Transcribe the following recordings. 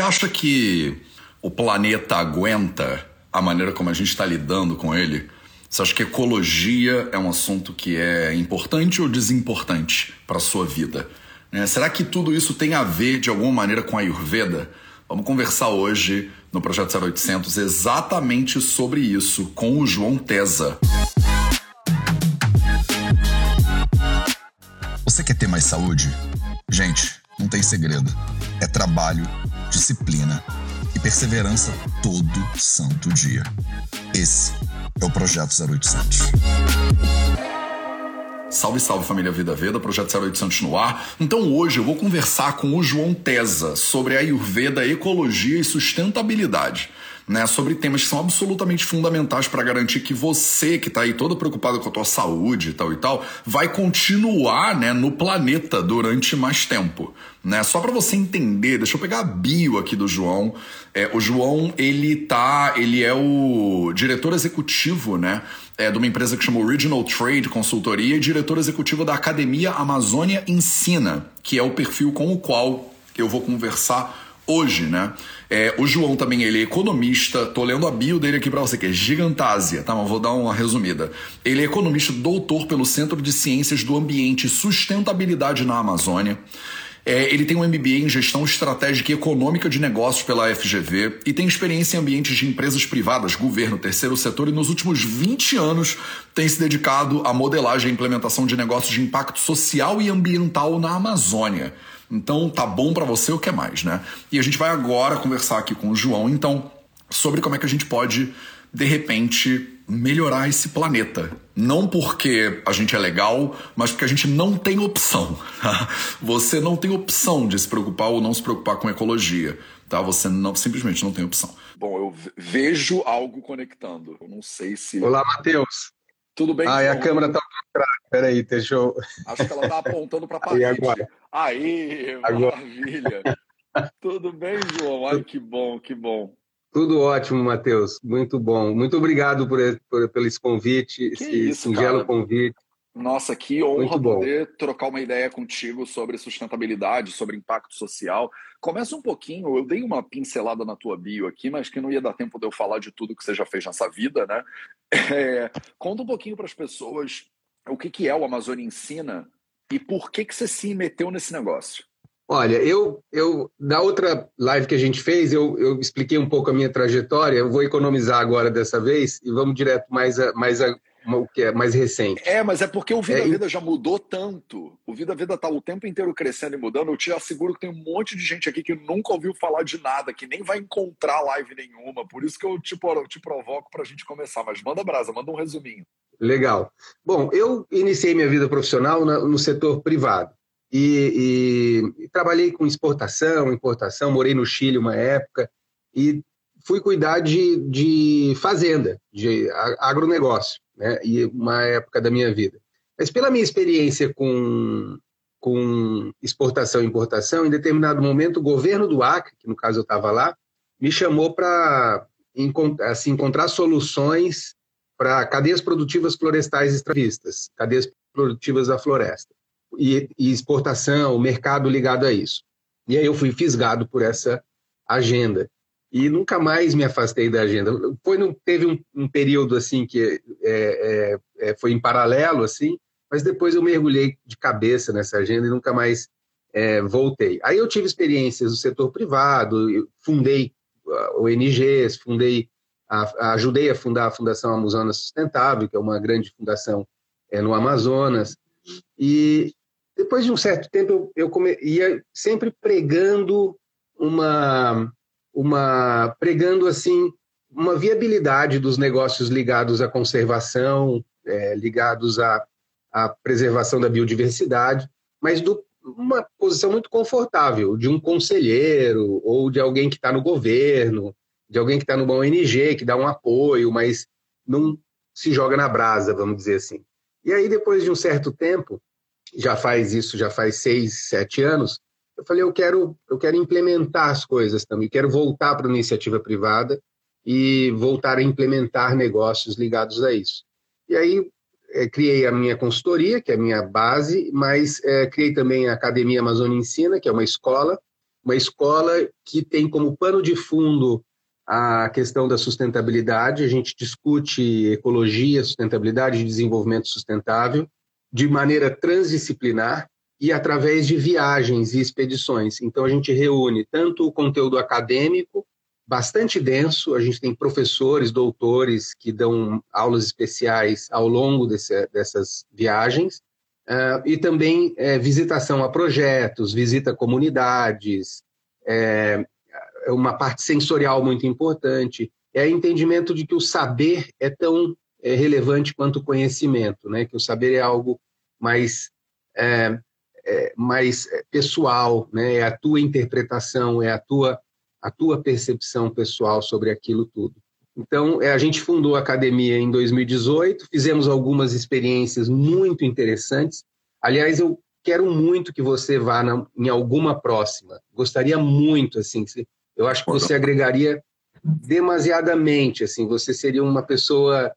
acha que o planeta aguenta a maneira como a gente está lidando com ele? Você acha que ecologia é um assunto que é importante ou desimportante para a sua vida? É, será que tudo isso tem a ver de alguma maneira com a Ayurveda? Vamos conversar hoje no Projeto 0800 exatamente sobre isso com o João Tesa. Você quer ter mais saúde? Gente, não tem segredo. É trabalho, disciplina e perseverança todo santo dia. Esse é o Projeto 0800. Salve, salve família Vida Veda, Projeto 0800 no ar. Então hoje eu vou conversar com o João Tesa sobre a Ayurveda, ecologia e sustentabilidade né, sobre temas que são absolutamente fundamentais para garantir que você, que está aí todo preocupado com a tua saúde e tal e tal, vai continuar né, no planeta durante mais tempo. Né? Só para você entender, deixa eu pegar a bio aqui do João. É, o João, ele tá, ele é o diretor executivo, né, é, de uma empresa que chama Original Trade Consultoria e diretor executivo da Academia Amazônia Ensina, que é o perfil com o qual eu vou conversar hoje, né? É, o João também, ele é economista, tô lendo a bio dele aqui para você, que é gigantásia, tá? Mas vou dar uma resumida. Ele é economista doutor pelo Centro de Ciências do Ambiente e Sustentabilidade na Amazônia. É, ele tem um MBA em Gestão Estratégica e Econômica de Negócios pela FGV e tem experiência em ambientes de empresas privadas, governo, terceiro setor e nos últimos 20 anos tem se dedicado à modelagem e implementação de negócios de impacto social e ambiental na Amazônia. Então tá bom para você o que é mais, né? E a gente vai agora conversar aqui com o João, então, sobre como é que a gente pode, de repente, melhorar esse planeta. Não porque a gente é legal, mas porque a gente não tem opção. Tá? Você não tem opção de se preocupar ou não se preocupar com ecologia. Tá? Você não, simplesmente não tem opção. Bom, eu vejo algo conectando. Eu não sei se. Olá, Matheus. Tudo bem? Ah, a câmera está ao contrário. Peraí, deixa eu. Acho que ela está apontando para a parede. Aí, agora. Aí, agora. maravilha. Tudo bem, João? Ai, que bom, que bom. Tudo ótimo, Matheus. Muito bom. Muito obrigado por, por, esse convite, que esse isso, singelo cara. convite. Nossa, que honra poder trocar uma ideia contigo sobre sustentabilidade, sobre impacto social. Começa um pouquinho, eu dei uma pincelada na tua bio aqui, mas que não ia dar tempo de eu falar de tudo que você já fez nessa vida, né? É, conta um pouquinho para as pessoas o que, que é o Amazônia Ensina e por que, que você se meteu nesse negócio. Olha, eu, eu na outra live que a gente fez, eu, eu expliquei um pouco a minha trajetória. Eu vou economizar agora dessa vez e vamos direto mais a, mais a, o que é mais recente. É, mas é porque o Vida é, Vida já mudou tanto. O Vida Vida está o tempo inteiro crescendo e mudando. Eu te asseguro que tem um monte de gente aqui que nunca ouviu falar de nada, que nem vai encontrar live nenhuma. Por isso que eu te, eu te provoco para a gente começar. Mas manda brasa, manda um resuminho. Legal. Bom, eu iniciei minha vida profissional no setor privado. E, e, e trabalhei com exportação, importação, morei no Chile uma época e fui cuidar de, de fazenda, de agronegócio né? e uma época da minha vida. Mas pela minha experiência com, com exportação e importação, em determinado momento o governo do Acre, que no caso eu estava lá, me chamou para assim, encontrar soluções para cadeias produtivas florestais extravistas, cadeias produtivas da floresta, e, e exportação, o mercado ligado a isso. E aí eu fui fisgado por essa agenda e nunca mais me afastei da agenda. Foi num, teve um, um, período assim que é, é, é, foi em paralelo assim, mas depois eu mergulhei de cabeça nessa agenda e nunca mais é, voltei. Aí eu tive experiências no setor privado, fundei uh, ONGs, fundei, a, ajudei a fundar a Fundação Amazônia Sustentável, que é uma grande fundação é, no Amazonas, e depois de um certo tempo eu, eu come, ia sempre pregando uma uma pregando assim uma viabilidade dos negócios ligados à conservação, é, ligados à, à, preservação da biodiversidade, mas do, uma posição muito confortável de um conselheiro ou de alguém que está no governo, de alguém que está numa ONG, que dá um apoio, mas não se joga na brasa, vamos dizer assim. E aí, depois de um certo tempo, já faz isso, já faz seis, sete anos, eu falei, eu quero, eu quero implementar as coisas também, quero voltar para a iniciativa privada e voltar a implementar negócios ligados a isso. E aí é, criei a minha consultoria, que é a minha base, mas é, criei também a Academia Amazônia Ensina, que é uma escola, uma escola que tem como pano de fundo a questão da sustentabilidade. A gente discute ecologia, sustentabilidade desenvolvimento sustentável de maneira transdisciplinar e através de viagens e expedições. Então, a gente reúne tanto o conteúdo acadêmico, bastante denso, a gente tem professores, doutores que dão aulas especiais ao longo desse, dessas viagens, uh, e também é, visitação a projetos, visita a comunidades, é, uma parte sensorial muito importante, é o entendimento de que o saber é tão é, relevante quanto o conhecimento, né? que o saber é algo mais é, é, mais pessoal, né? é a tua interpretação, é a tua, a tua percepção pessoal sobre aquilo tudo. Então, é, a gente fundou a academia em 2018, fizemos algumas experiências muito interessantes. Aliás, eu quero muito que você vá na, em alguma próxima. Gostaria muito, assim, eu acho que você agregaria demasiadamente, assim, você seria uma pessoa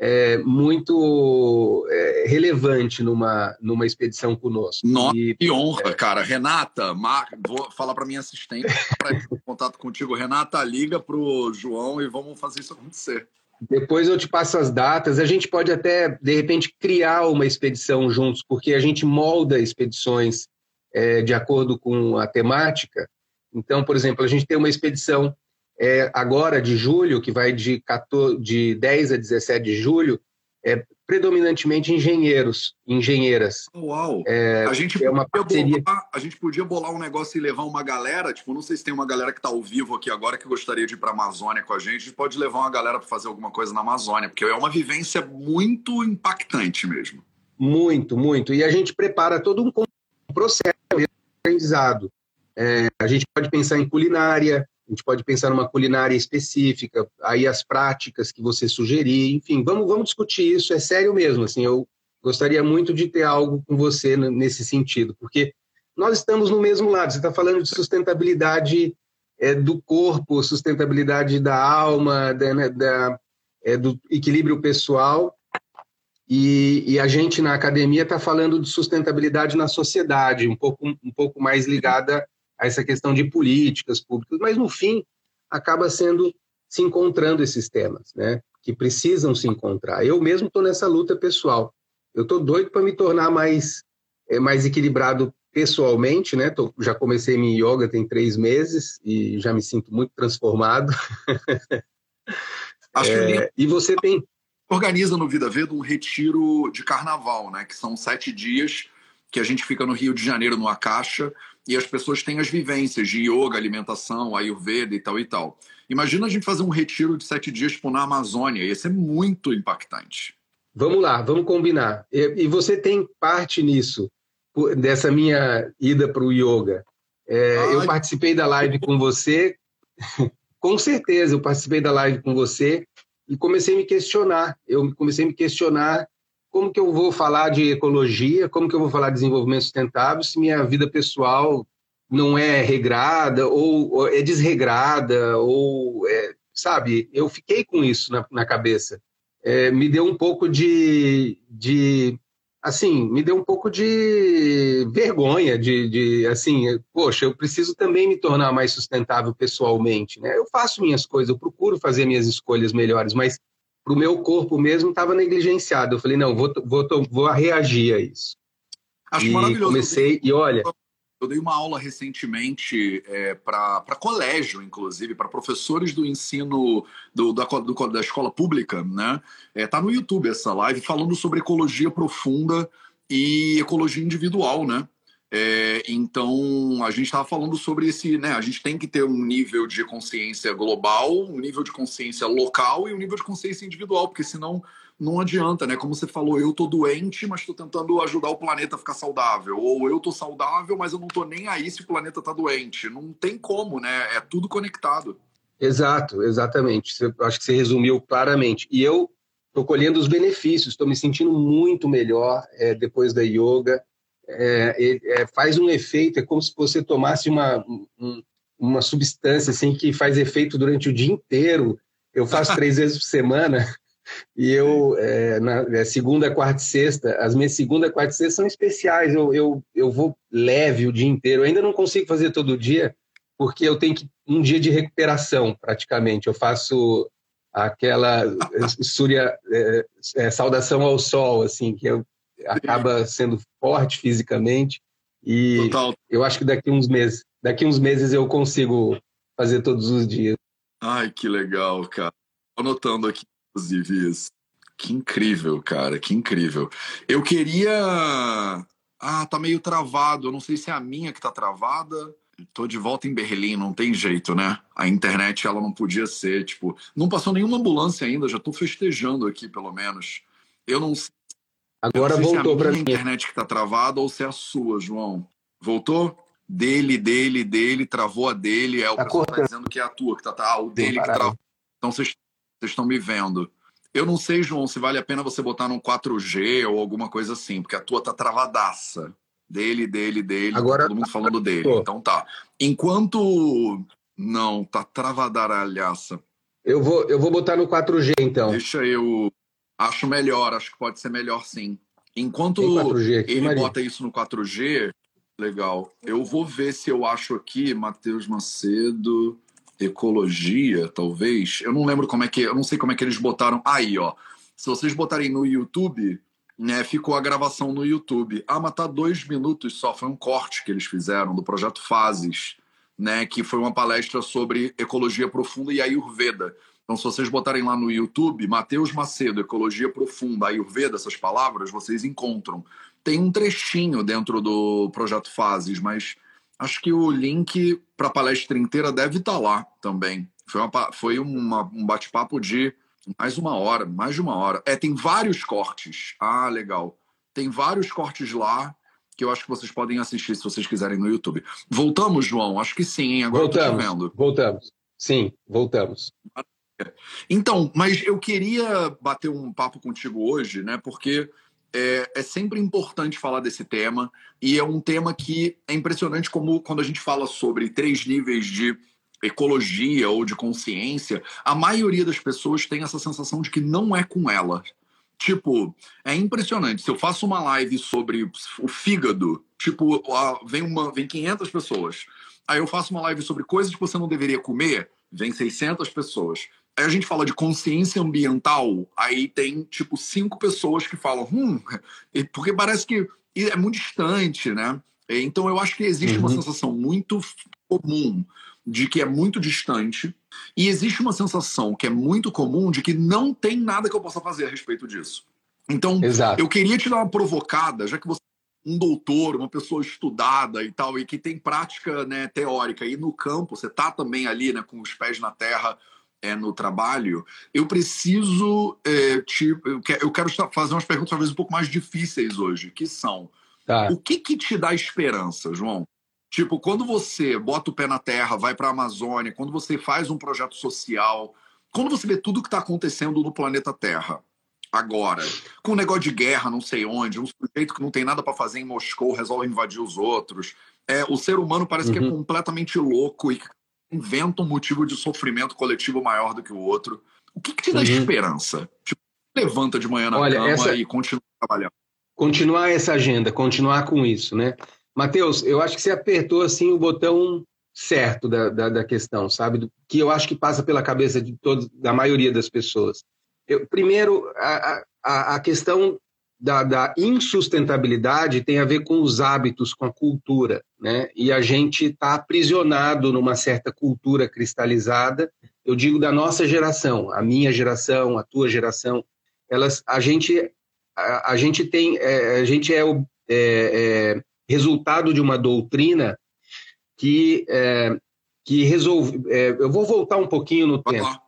é, muito é, relevante numa, numa expedição conosco. Nossa, e, que honra, é... cara. Renata, Mar... vou falar para minha assistente para contato contigo. Renata, liga para o João e vamos fazer isso acontecer. Depois eu te passo as datas. A gente pode até, de repente, criar uma expedição juntos, porque a gente molda expedições é, de acordo com a temática. Então, por exemplo, a gente tem uma expedição é, agora de julho, que vai de, 14, de 10 a 17 de julho, é predominantemente engenheiros, engenheiras. Uau! É, a, gente é uma parceria... bolar, a gente podia bolar um negócio e levar uma galera, tipo, não sei se tem uma galera que está ao vivo aqui agora que gostaria de ir para a Amazônia com a gente, a gente pode levar uma galera para fazer alguma coisa na Amazônia, porque é uma vivência muito impactante mesmo. Muito, muito. E a gente prepara todo um processo de aprendizado. É, a gente pode pensar em culinária, a gente pode pensar numa culinária específica, aí as práticas que você sugerir, enfim, vamos, vamos discutir isso, é sério mesmo, assim, eu gostaria muito de ter algo com você nesse sentido, porque nós estamos no mesmo lado, você está falando de sustentabilidade é, do corpo, sustentabilidade da alma, da, né, da é, do equilíbrio pessoal, e, e, a gente na academia está falando de sustentabilidade na sociedade, um pouco, um pouco mais ligada a essa questão de políticas públicas, mas no fim acaba sendo se encontrando esses temas, né? Que precisam se encontrar. Eu mesmo estou nessa luta pessoal. Eu estou doido para me tornar mais é, mais equilibrado pessoalmente, né? Tô, já comecei minha yoga tem três meses e já me sinto muito transformado. Acho é, que e você tem organiza no Vida Veda um retiro de carnaval, né? Que são sete dias que a gente fica no Rio de Janeiro, numa caixa, e as pessoas têm as vivências de yoga, alimentação, ayurveda e tal e tal. Imagina a gente fazer um retiro de sete dias tipo, na Amazônia, ia ser muito impactante. Vamos lá, vamos combinar. E, você tem parte nisso, dessa minha ida para o yoga. É, eu participei da live com você, com certeza eu participei da live com você e comecei a me questionar. Eu comecei a me questionar como que eu vou falar de ecologia, como que eu vou falar de desenvolvimento sustentável se minha vida pessoal não é regrada ou, é desregrada ou é, sabe eu fiquei com isso na, na cabeça. É, me deu um pouco de, de assim me deu um pouco de vergonha de, de assim poxa eu preciso também me tornar mais sustentável pessoalmente né? Eu faço minhas coisas eu procuro fazer minhas escolhas melhores mas para o meu corpo mesmo estava negligenciado. Eu falei, não, vou, vou, vou reagir a isso. Acho e maravilhoso. Comecei, e olha. Eu dei uma aula recentemente é, para colégio, inclusive, para professores do ensino do, da, do, da escola pública, né? É, tá no YouTube essa live falando sobre ecologia profunda e ecologia individual, né? É, então, a gente estava falando sobre esse, né? A gente tem que ter um nível de consciência global, um nível de consciência local e um nível de consciência individual, porque senão não adianta, né? Como você falou, eu tô doente, mas estou tentando ajudar o planeta a ficar saudável. Ou eu tô saudável, mas eu não tô nem aí se o planeta tá doente. Não tem como, né? É tudo conectado. Exato, exatamente. acho que você resumiu claramente. E eu estou colhendo os benefícios, estou me sentindo muito melhor é, depois da yoga é, é, faz um efeito, é como se você tomasse uma, um, uma substância assim que faz efeito durante o dia inteiro. Eu faço três vezes por semana e eu, é, na é, segunda, quarta e sexta, as minhas segunda, quarta e sexta são especiais. Eu, eu, eu vou leve o dia inteiro. Eu ainda não consigo fazer todo dia, porque eu tenho que, um dia de recuperação, praticamente. Eu faço aquela surya, é, é, saudação ao sol, assim, que eu, acaba sendo forte fisicamente. E Total. eu acho que daqui uns meses, daqui uns meses eu consigo fazer todos os dias. Ai, que legal, cara. Anotando aqui, inclusive, isso. Que incrível, cara, que incrível. Eu queria. Ah, tá meio travado. Eu não sei se é a minha que tá travada. Tô de volta em Berlim, não tem jeito, né? A internet ela não podia ser, tipo, não passou nenhuma ambulância ainda, já tô festejando aqui pelo menos. Eu não sei. Agora voltou para mim. internet que tá travada ou se é a sua, João. Voltou? Dele, dele, dele, travou a dele, é o tá pessoal tá dizendo que é a tua que tá, tá ah, o dele que travou. Então vocês estão me vendo. Eu não sei, João, se vale a pena você botar num 4G ou alguma coisa assim, porque a tua tá travadaça. Dele, dele, dele. Tá Agora, todo mundo falando dele. Pô. Então tá. Enquanto. Não, tá travadaralhaça. Eu vou, eu vou botar no 4G então. Deixa eu. Acho melhor, acho que pode ser melhor sim. Enquanto aqui, ele Maria. bota isso no 4G, legal. Eu vou ver se eu acho aqui, Matheus Macedo, ecologia, talvez. Eu não lembro como é que. Eu não sei como é que eles botaram. Aí, ó. Se vocês botarem no YouTube, né, ficou a gravação no YouTube. Ah, mas tá dois minutos só, foi um corte que eles fizeram do projeto Fases, né, que foi uma palestra sobre ecologia profunda e Ayurveda. Então, se vocês botarem lá no YouTube, Matheus Macedo, Ecologia Profunda, Ayurveda, essas palavras, vocês encontram. Tem um trechinho dentro do projeto Fases, mas acho que o link para a palestra inteira deve estar tá lá também. Foi, uma, foi uma, um bate-papo de mais uma hora, mais de uma hora. É, tem vários cortes. Ah, legal. Tem vários cortes lá que eu acho que vocês podem assistir se vocês quiserem no YouTube. Voltamos, João? Acho que sim? Agora voltamos, eu tô vendo. Voltamos. Sim, voltamos. Então, mas eu queria bater um papo contigo hoje, né? Porque é, é, sempre importante falar desse tema e é um tema que é impressionante como quando a gente fala sobre três níveis de ecologia ou de consciência, a maioria das pessoas tem essa sensação de que não é com ela. Tipo, é impressionante. Se eu faço uma live sobre o fígado, tipo, vem, uma, vem 500 pessoas. Aí eu faço uma live sobre coisas que você não deveria comer, vem 600 pessoas. Aí a gente fala de consciência ambiental, aí tem, tipo, cinco pessoas que falam, hum, porque parece que é muito distante, né? Então eu acho que existe uhum. uma sensação muito comum de que é muito distante e existe uma sensação que é muito comum de que não tem nada que eu possa fazer a respeito disso. Então, Exato. eu queria te dar uma provocada, já que você é um doutor, uma pessoa estudada e tal, e que tem prática né, teórica, e no campo, você está também ali né, com os pés na terra é, no trabalho, eu preciso é, te, eu, quero, fazer umas perguntas talvez um pouco mais difíceis hoje, que são tá. o que, que te dá esperança, João? Tipo, quando você bota o pé na terra, vai para a Amazônia, quando você faz um projeto social, quando você vê tudo que está acontecendo no planeta Terra, agora, com um negócio de guerra, não sei onde, um sujeito que não tem nada para fazer em Moscou resolve invadir os outros, é, o ser humano parece uhum. que é uhum. completamente louco e inventa um motivo de sofrimento coletivo maior do que o outro. O que, que te dá uhum. esperança? Tipo, levanta de manhã na Olha, cama essa... e continua trabalhando. Continuar essa agenda, continuar com isso, né? Matheus, eu acho que você apertou assim o botão certo da, da, da, questão, sabe? Que eu acho que passa pela cabeça de todos, da maioria das pessoas. Eu, primeiro, a, a, a questão da, da, insustentabilidade tem a ver com os hábitos, com a cultura, né? E a gente está aprisionado numa certa cultura cristalizada. Eu digo da nossa geração, a minha geração, a tua geração. Elas, a gente, a, a gente tem, é, a gente é, é, é resultado de uma doutrina que, é, que resolve. É, eu vou voltar um pouquinho no tempo.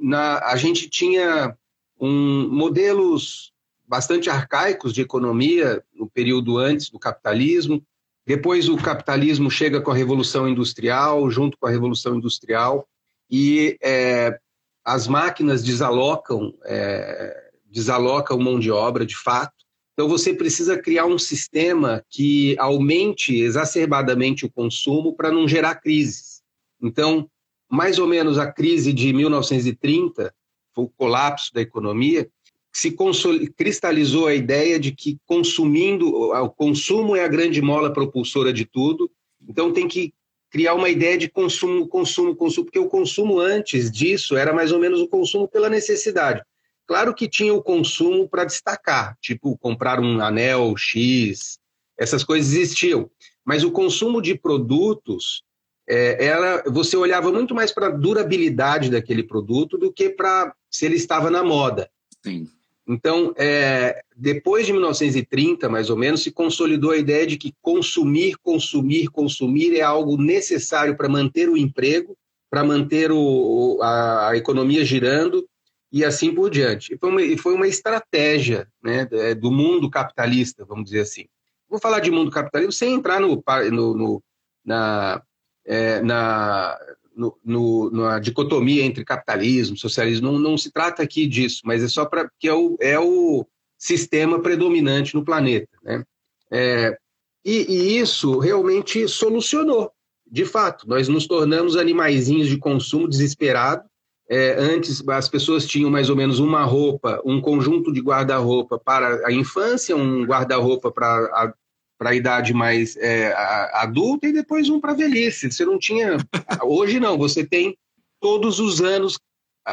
Na, a gente tinha um, modelos bastante arcaicos de economia no período antes do capitalismo. Depois o capitalismo chega com a revolução industrial, junto com a revolução industrial, e é, as máquinas desalocam, é, desalocam mão de obra de fato, então, você precisa criar um sistema que aumente exacerbadamente o consumo para não gerar crises. Então, mais ou menos a crise de 1930, o colapso da economia, se cristalizou a ideia de que consumindo, o consumo é a grande mola propulsora de tudo, então tem que criar uma ideia de consumo, consumo, consumo, porque o consumo antes disso era mais ou menos o consumo pela necessidade. Claro que tinha o consumo para destacar, tipo comprar um anel X, essas coisas existiam. Mas o consumo de produtos, é, era, você olhava muito mais para a durabilidade daquele produto do que para se ele estava na moda. Sim. Então, é, depois de 1930, mais ou menos, se consolidou a ideia de que consumir, consumir, consumir é algo necessário para manter o emprego, para manter o, a, a, economia girando e assim por diante. E foi uma, foi uma estratégia né, do mundo capitalista, vamos dizer assim. Vou falar de mundo capitalista sem entrar no, no, no na, é, na, no, no, na dicotomia entre capitalismo, socialismo. Não, não se trata aqui disso, mas é só para que é o, é o sistema predominante no planeta. Né? É, e, e, isso realmente solucionou. De fato, nós nos tornamos animaizinhos de consumo desesperado. É, antes, as pessoas tinham mais ou menos uma roupa, um conjunto de guarda-roupa para a infância, um guarda-roupa para para a idade mais é, adulta e depois um para velhice. Você não tinha. Hoje não, você tem todos os anos,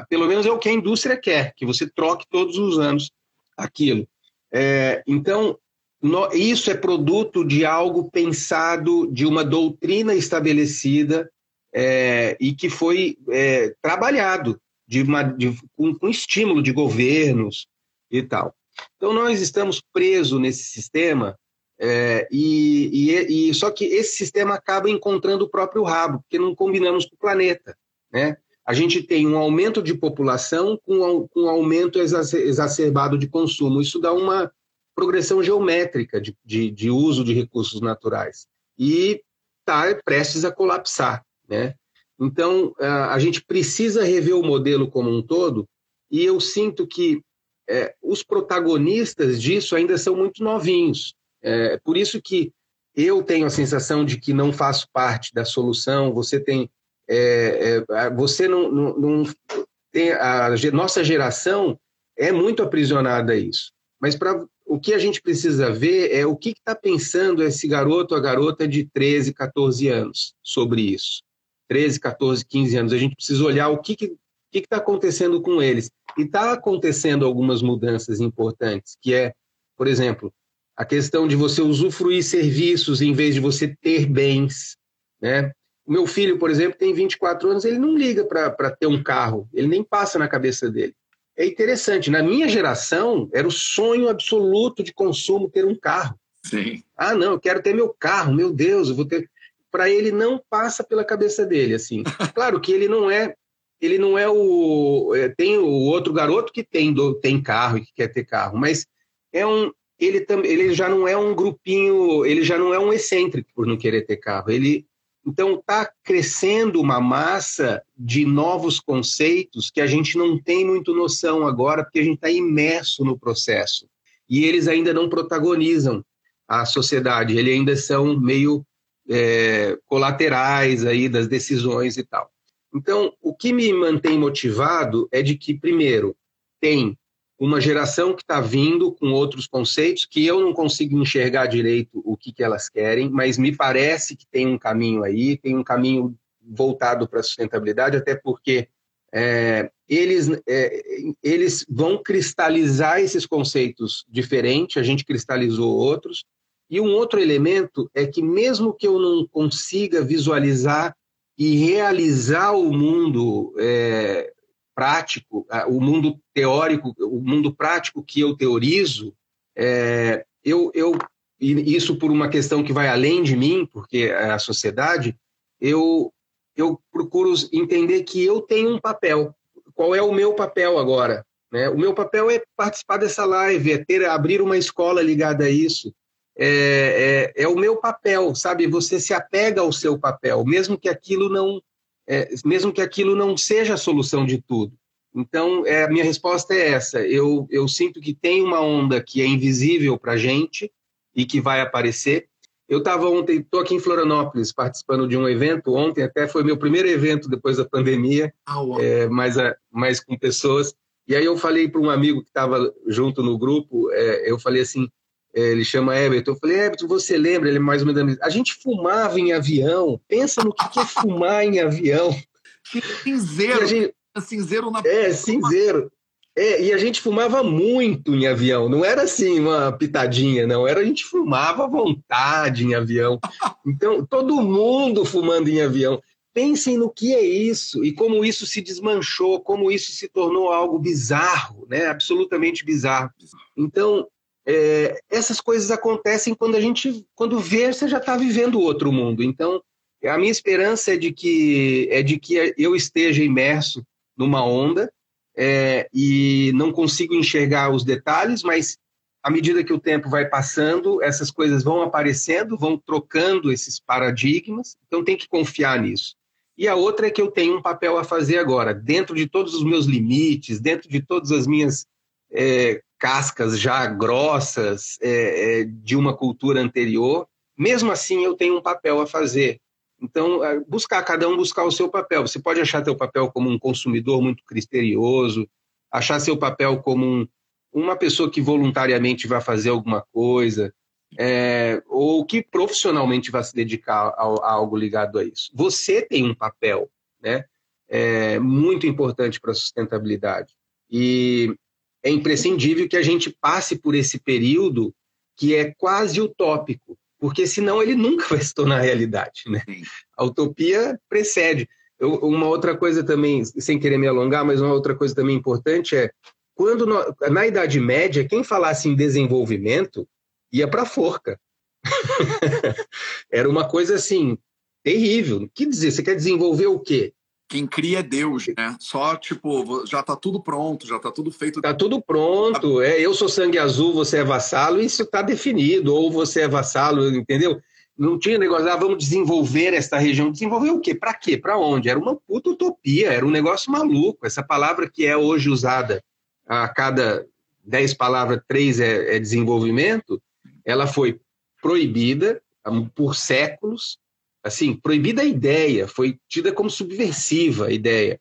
pelo menos é o que a indústria quer, que você troque todos os anos aquilo. É, então, no, isso é produto de algo pensado, de uma doutrina estabelecida é, e que foi é, trabalhado de uma, de, com, com estímulo de governos e tal. Então, nós estamos presos nesse sistema é, e, e, e, só que esse sistema acaba encontrando o próprio rabo, porque não combinamos com o planeta. Né? A gente tem um aumento de população com, com um aumento exacerbado de consumo. Isso dá uma progressão geométrica de, de, de uso de recursos naturais. E está prestes a colapsar. Né? Então, a gente precisa rever o modelo como um todo, e eu sinto que é, os protagonistas disso ainda são muito novinhos. É por isso que eu tenho a sensação de que não faço parte da solução. Você tem, é, é, você não, não, não, tem a nossa geração é muito aprisionada a isso. Mas para o que a gente precisa ver é o que está pensando esse garoto ou garota de 13, 14 anos sobre isso. 13, 14, 15 anos. A gente precisa olhar o que está que que tá acontecendo com eles. E está acontecendo algumas mudanças importantes, que é, por exemplo, a questão de você usufruir serviços em vez de você ter bens, né? O meu filho, por exemplo, tem 24 anos, ele não liga para ter um carro, ele nem passa na cabeça dele. É interessante, na minha geração, era o sonho absoluto de consumo ter um carro. Sim. Ah, não, eu quero ter meu carro, meu Deus, eu vou ter. Para ele não passa pela cabeça dele, assim. Claro que ele não é, ele não é o. É, tem o outro garoto que tem, tem carro e que quer ter carro, mas é um, ele, ele já não é um grupinho, ele já não é um excêntrico por não querer ter carro. Ele então está crescendo uma massa de novos conceitos que a gente não tem muito noção agora, porque a gente está imerso no processo. E eles ainda não protagonizam a sociedade, eles ainda são meio é, colaterais aí das decisões e tal. Então, o que me mantém motivado é de que, primeiro, tem uma geração que está vindo com outros conceitos que eu não consigo enxergar direito o que, que elas querem, mas me parece que tem um caminho aí, tem um caminho voltado para a sustentabilidade, até porque é, eles, é, eles vão cristalizar esses conceitos diferentes, a gente cristalizou outros, e um outro elemento é que, mesmo que eu não consiga visualizar e realizar o mundo é, prático, o mundo teórico, o mundo prático que eu teorizo, é, eu, eu isso por uma questão que vai além de mim, porque é a sociedade, eu, eu procuro entender que eu tenho um papel. Qual é o meu papel agora? Né? O meu papel é participar dessa live, é ter, abrir uma escola ligada a isso. É, é, é, o meu papel, sabe? Você se apega ao seu papel, mesmo que aquilo não é, mesmo que aquilo não seja a solução de tudo. Então, é, a minha resposta é essa. Eu, eu sinto que tem uma onda que é invisível para a gente e que vai aparecer. Eu estava ontem, estou aqui em Florianópolis participando de um evento. Ontem até foi meu primeiro evento depois da pandemia, ah, é, mais, a, com pessoas. E aí eu falei para um amigo que estava junto no grupo, é, eu falei assim, ele chama Everton. Eu falei, Everton, você lembra? Ele é mais ou menos. A gente fumava em avião. Pensa no que é fumar em avião. Cinzeiro. Gente... Cinzeiro na. É, cinzeiro. É, e a gente fumava muito em avião, não era assim uma pitadinha, não, era a gente fumava à vontade em avião. Então, todo mundo fumando em avião. Pensem no que é isso e como isso se desmanchou, como isso se tornou algo bizarro, né? absolutamente bizarro. Então, é, essas coisas acontecem quando a gente, quando vê, você já está vivendo outro mundo. Então, a minha esperança é de que, é de que eu esteja imerso numa onda é, e não consigo enxergar os detalhes, mas à medida que o tempo vai passando, essas coisas vão aparecendo, vão trocando esses paradigmas, então tem que confiar nisso. E a outra é que eu tenho um papel a fazer agora, dentro de todos os meus limites, dentro de todas as minhas é, cascas já grossas é, é de uma cultura anterior, mesmo assim eu tenho um papel a fazer. Então, é, buscar, cada um buscar o seu papel. Você pode achar seu papel como um consumidor muito criterioso, achar seu papel como um, uma pessoa que voluntariamente vai fazer alguma coisa, é, ou que profissionalmente vai se dedicar a, a, algo ligado a isso. Você tem um papel né, é, muito importante para a sustentabilidade. E é imprescindível que a gente passe por esse período que é quase utópico, porque senão ele nunca vai se tornar realidade. Né? A utopia precede. Eu, uma outra coisa também, sem querer me alongar, mas uma outra coisa também importante é quando no, na Idade Média, quem falasse em desenvolvimento ia para a forca. Era uma coisa assim terrível. O que dizer? Você quer desenvolver o quê? Quem cria é Deus, né? Só, tipo, já tá tudo pronto, já tá tudo feito. Tá tudo pronto. É, eu sou sangue azul, você é vassalo, isso tá definido. Ou você é vassalo, entendeu? Não tinha negócio, ah, vamos desenvolver esta região. Desenvolver o quê? Para quê? Para onde? Era uma puta utopia, era um negócio maluco. Essa palavra que é hoje usada a cada dez palavras, três é, é desenvolvimento, ela foi proibida por séculos assim, proibida a ideia, foi tida como subversiva a ideia.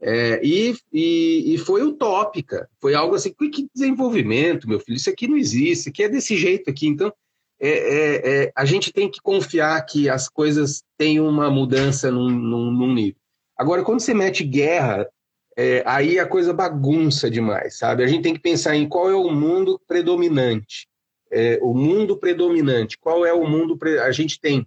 É, e, e, e, foi utópica, foi algo assim, que desenvolvimento, meu filho, isso aqui não existe, isso aqui é desse jeito aqui, então é, é, é, a gente tem que confiar que as coisas têm uma mudança num, num, num nível. Agora, quando você mete guerra, é, aí a coisa bagunça demais, sabe? A gente tem que pensar em qual é o mundo predominante. É, o mundo predominante, qual é o mundo... Pre... A gente tem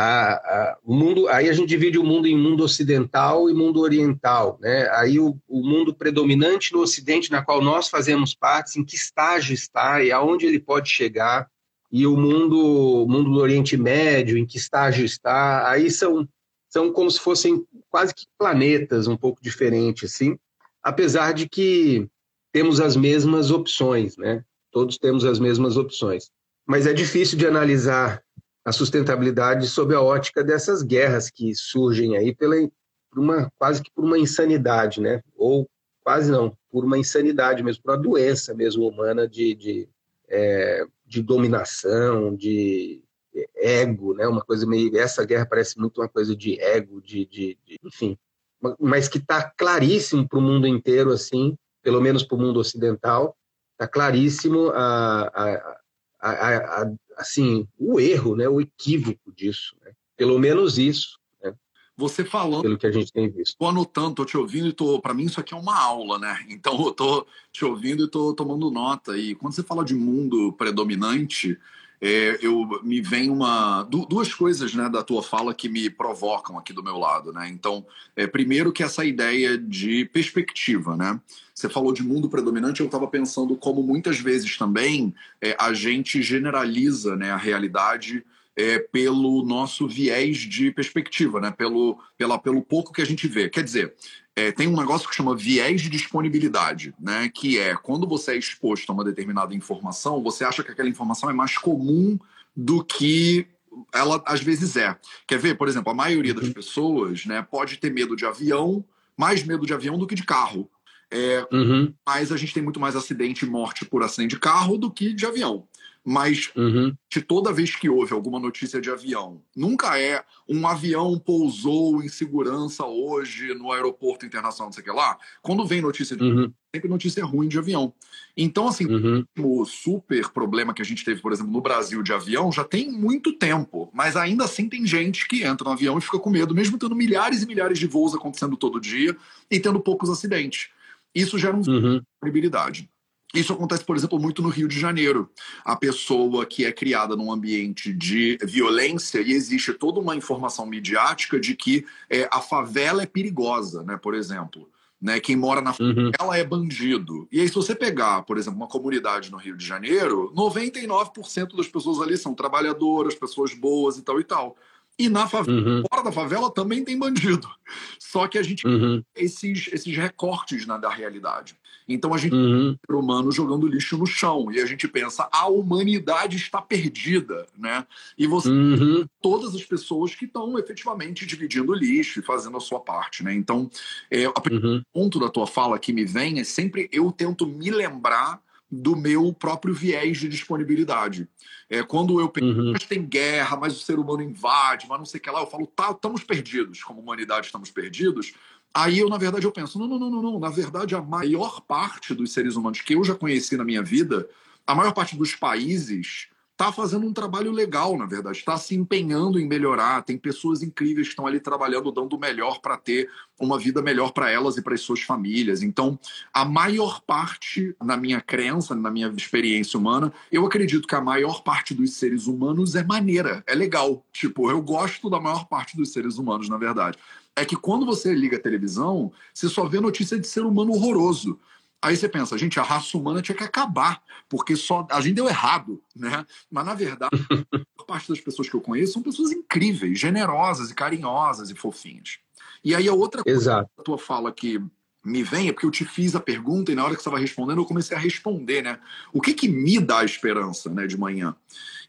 a, a, o mundo, aí a gente divide o mundo em mundo ocidental e mundo oriental, né? Aí o, o, mundo predominante no Ocidente, na qual nós fazemos parte, em que estágio está e aonde ele pode chegar, e o mundo, mundo do Oriente Médio, em que estágio está, aí são, são como se fossem quase que planetas um pouco diferentes, assim, apesar de que temos as mesmas opções, né? Todos temos as mesmas opções. Mas é difícil de analisar a sustentabilidade sob a ótica dessas guerras que surgem aí pela uma quase que por uma insanidade, né? Ou quase não, por uma insanidade mesmo, por uma doença mesmo humana de, de, é, de dominação, de ego, né? Uma coisa meio essa guerra parece muito uma coisa de ego, de, de, de enfim, mas que está claríssimo para o mundo inteiro assim, pelo menos para o mundo ocidental, está claríssimo a, a, a, a, assim, o erro, né, o equívoco disso. Né? Pelo menos isso. Né? Você falando. Pelo que a gente tem visto. Estou anotando, estou te ouvindo e tô. Para mim, isso aqui é uma aula, né? Então, eu estou te ouvindo e estou tomando nota. E quando você fala de mundo predominante, é, eu me vem uma duas coisas né da tua fala que me provocam aqui do meu lado né então é, primeiro que essa ideia de perspectiva né você falou de mundo predominante eu estava pensando como muitas vezes também é, a gente generaliza né a realidade é, pelo nosso viés de perspectiva, né? pelo, pela, pelo pouco que a gente vê. Quer dizer, é, tem um negócio que chama viés de disponibilidade, né? que é quando você é exposto a uma determinada informação, você acha que aquela informação é mais comum do que ela às vezes é. Quer ver, por exemplo, a maioria das uhum. pessoas né, pode ter medo de avião, mais medo de avião do que de carro. É, uhum. Mas a gente tem muito mais acidente e morte por acidente de carro do que de avião. Mas uhum. de toda vez que houve alguma notícia de avião, nunca é um avião pousou em segurança hoje no aeroporto internacional, não sei o que lá. Quando vem notícia de uhum. sempre notícia ruim de avião. Então, assim, uhum. o super problema que a gente teve, por exemplo, no Brasil de avião, já tem muito tempo, mas ainda assim tem gente que entra no avião e fica com medo, mesmo tendo milhares e milhares de voos acontecendo todo dia e tendo poucos acidentes. Isso gera uma uhum. credibilidade. Isso acontece, por exemplo, muito no Rio de Janeiro. A pessoa que é criada num ambiente de violência e existe toda uma informação midiática de que é, a favela é perigosa, né? Por exemplo. Né, quem mora na uhum. favela é bandido. E aí, se você pegar, por exemplo, uma comunidade no Rio de Janeiro, 99% das pessoas ali são trabalhadoras, pessoas boas e tal e tal. E na favela, uhum. fora da favela também tem bandido. Só que a gente uhum. esses, esses recortes na, da realidade. Então a gente uhum. ser humano jogando lixo no chão e a gente pensa a humanidade está perdida, né? E você uhum. todas as pessoas que estão efetivamente dividindo lixo e fazendo a sua parte, né? Então, é, o uhum. ponto da tua fala que me vem é sempre eu tento me lembrar do meu próprio viés de disponibilidade. É, quando eu penso, uhum. mas tem guerra, mas o ser humano invade, mas não sei o que lá, eu falo, tá, estamos perdidos, como humanidade estamos perdidos, Aí eu, na verdade, eu penso, não, não, não, não. Na verdade, a maior parte dos seres humanos que eu já conheci na minha vida, a maior parte dos países está fazendo um trabalho legal, na verdade, está se empenhando em melhorar. Tem pessoas incríveis que estão ali trabalhando, dando o melhor para ter uma vida melhor para elas e para as suas famílias. Então, a maior parte, na minha crença, na minha experiência humana, eu acredito que a maior parte dos seres humanos é maneira, é legal. Tipo, eu gosto da maior parte dos seres humanos, na verdade é que quando você liga a televisão, você só vê notícia de ser humano horroroso. Aí você pensa, gente, a raça humana tinha que acabar, porque só a gente deu errado, né? Mas na verdade, a parte das pessoas que eu conheço são pessoas incríveis, generosas e carinhosas e fofinhas. E aí a outra coisa da tua fala que me vem é porque eu te fiz a pergunta e na hora que você estava respondendo eu comecei a responder, né? O que que me dá esperança, né, de manhã?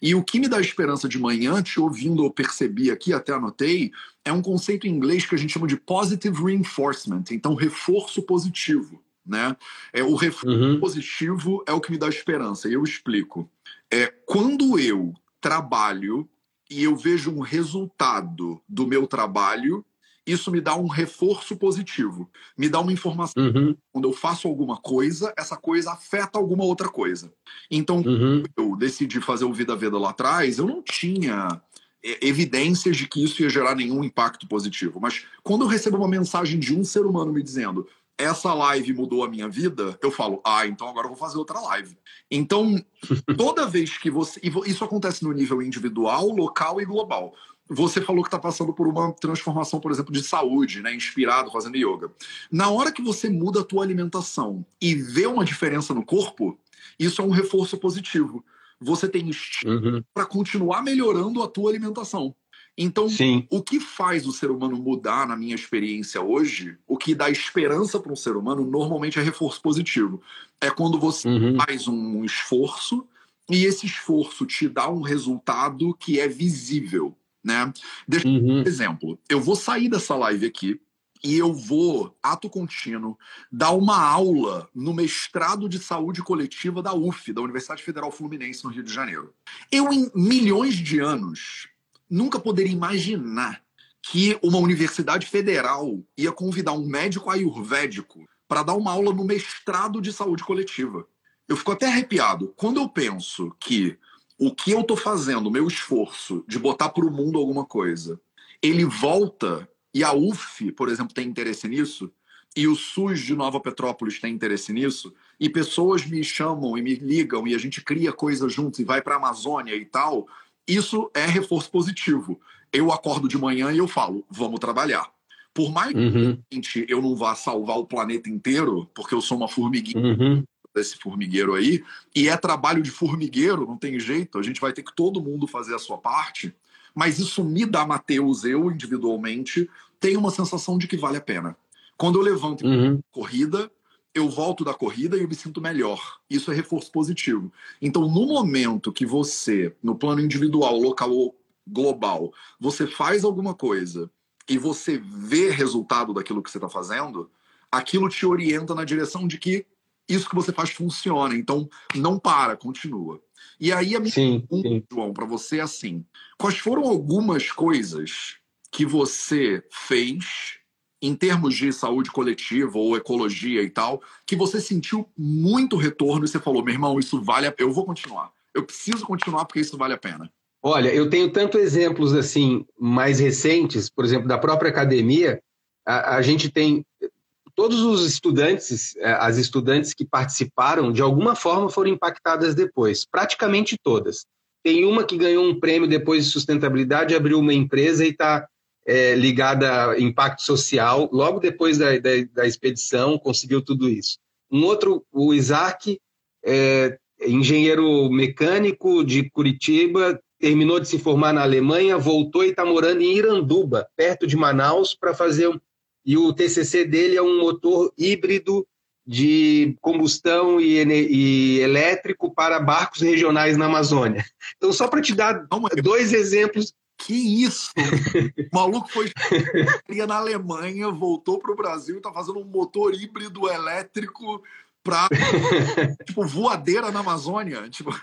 E o que me dá esperança de manhã, te ouvindo, eu percebi aqui, até anotei, é um conceito em inglês que a gente chama de positive reinforcement, então reforço positivo. Né? É, o reforço uhum. positivo é o que me dá esperança, e eu explico. É, quando eu trabalho e eu vejo um resultado do meu trabalho, isso me dá um reforço positivo, me dá uma informação. Uhum. Quando eu faço alguma coisa, essa coisa afeta alguma outra coisa. Então, uhum. eu decidi fazer o Vida Veda lá atrás, eu não tinha é, evidências de que isso ia gerar nenhum impacto positivo. Mas quando eu recebo uma mensagem de um ser humano me dizendo essa live mudou a minha vida, eu falo, ah, então agora eu vou fazer outra live. Então, toda vez que você. Isso acontece no nível individual, local e global. Você falou que está passando por uma transformação, por exemplo, de saúde, né? Inspirado fazendo yoga. Na hora que você muda a tua alimentação e vê uma diferença no corpo, isso é um reforço positivo. Você tem estímulo uhum. para continuar melhorando a tua alimentação. Então, Sim. o que faz o ser humano mudar, na minha experiência hoje, o que dá esperança para um ser humano, normalmente é reforço positivo. É quando você uhum. faz um esforço e esse esforço te dá um resultado que é visível né? Deixa uhum. um exemplo. Eu vou sair dessa live aqui e eu vou, ato contínuo, dar uma aula no mestrado de saúde coletiva da UF, da Universidade Federal Fluminense, no Rio de Janeiro. Eu, em milhões de anos, nunca poderia imaginar que uma universidade federal ia convidar um médico ayurvédico para dar uma aula no mestrado de saúde coletiva. Eu fico até arrepiado. Quando eu penso que o que eu estou fazendo, o meu esforço de botar para o mundo alguma coisa, ele volta e a UF, por exemplo, tem interesse nisso, e o SUS de Nova Petrópolis tem interesse nisso, e pessoas me chamam e me ligam e a gente cria coisas juntos e vai para a Amazônia e tal, isso é reforço positivo. Eu acordo de manhã e eu falo, vamos trabalhar. Por mais uhum. que eu não vá salvar o planeta inteiro, porque eu sou uma formiguinha uhum desse formigueiro aí, e é trabalho de formigueiro, não tem jeito, a gente vai ter que todo mundo fazer a sua parte, mas isso me dá, Mateus, eu individualmente, tenho uma sensação de que vale a pena. Quando eu levanto uhum. corrida, eu volto da corrida e eu me sinto melhor. Isso é reforço positivo. Então, no momento que você, no plano individual, local ou global, você faz alguma coisa e você vê resultado daquilo que você está fazendo, aquilo te orienta na direção de que isso que você faz funciona. Então, não para, continua. E aí a minha sim, pergunta, sim. João, para você é assim: quais foram algumas coisas que você fez em termos de saúde coletiva ou ecologia e tal, que você sentiu muito retorno e você falou, meu irmão, isso vale a pena, eu vou continuar. Eu preciso continuar porque isso vale a pena. Olha, eu tenho tanto exemplos assim mais recentes, por exemplo, da própria academia. A, a gente tem todos os estudantes, é, as estudantes que participaram, de alguma forma foram impactadas depois, praticamente todas. Tem uma que ganhou um prêmio depois de sustentabilidade, abriu uma empresa e está é, ligada a impacto social, logo depois da, da, da, expedição, conseguiu tudo isso. Um outro, o Isaac, é, engenheiro mecânico de Curitiba, terminou de se formar na Alemanha, voltou e está morando em Iranduba, perto de Manaus, para fazer. E o TCC dele é um motor híbrido de combustão e, e, elétrico para barcos regionais na Amazônia. Então, só para te dar dois exemplos que isso? O maluco foi na Alemanha, voltou para o Brasil e tá fazendo um motor híbrido elétrico para tipo voadeira na Amazônia, tipo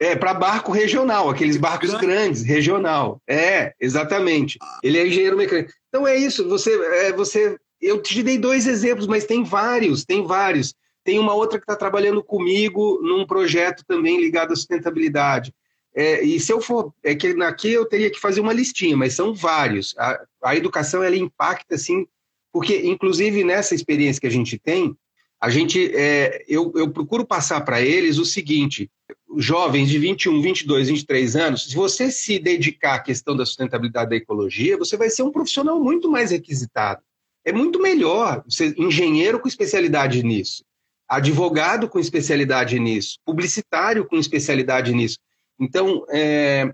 é, para barco regional, aqueles barcos Grande. grandes, regional. É, exatamente. Ele é engenheiro mecânico. Então é isso, você, é, você. Eu te dei dois exemplos, mas tem vários, tem vários. Tem uma outra que está trabalhando comigo num projeto também ligado à sustentabilidade. É, e se eu for, é que aqui eu teria que fazer uma listinha, mas são vários. A, a educação ela impacta assim, porque inclusive nessa experiência que a gente tem, a gente, é, eu, eu procuro passar para eles o seguinte: jovens de 21, 22, 23 anos, se você se dedicar à questão da sustentabilidade da ecologia, você vai ser um profissional muito mais requisitado. É muito melhor ser engenheiro com especialidade nisso, advogado com especialidade nisso, publicitário com especialidade nisso. Então, é,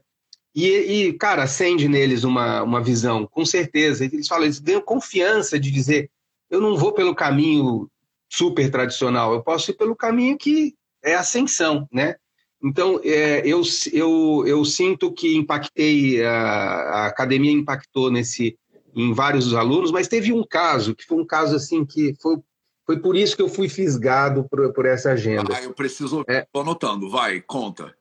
e, e, cara, acende neles uma, uma visão, com certeza. Eles falam, eles ganham confiança de dizer: eu não vou pelo caminho super tradicional, eu posso ir pelo caminho que é ascensão, né? Então, é, eu, eu, eu sinto que impactei, a, a, academia impactou nesse, em vários alunos, mas teve um caso, que foi um caso assim que foi, foi por isso que eu fui fisgado por, por essa agenda. Ah, eu preciso, estou é, anotando, vai, conta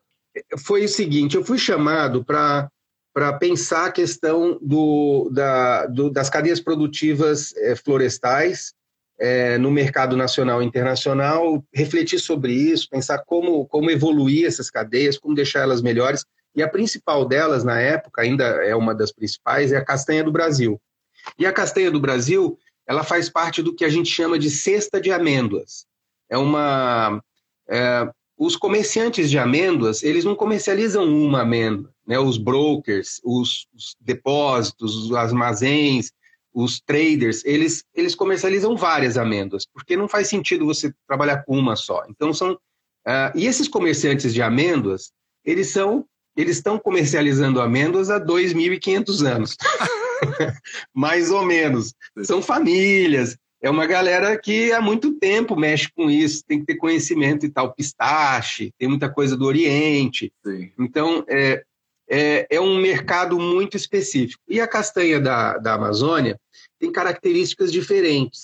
foi o seguinte: eu fui chamado para para pensar a questão do, da, do, das cadeias produtivas é, florestais é, no mercado nacional e internacional, refletir sobre isso, pensar como, como evoluir essas cadeias, como deixar elas melhores. E a principal delas, na época, ainda é uma das principais, é a castanha do Brasil. E a castanha do Brasil, ela faz parte do que a gente chama de cesta de amêndoas. É uma, é, os comerciantes de amêndoas, eles não comercializam uma amêndoa, né? Os brokers, os, os depósitos, os armazéns, os traders, eles, eles comercializam várias amêndoas, porque não faz sentido você trabalhar com uma só. Então são uh, e esses comerciantes de amêndoas, eles são eles estão comercializando amêndoas há 2.500 anos, mais ou menos. São famílias, é uma galera que há muito tempo mexe com isso, tem que ter conhecimento e tal. Pistache, tem muita coisa do Oriente. Sim. Então, é, é, é, um mercado muito específico. E a castanha da, da Amazônia tem características diferentes.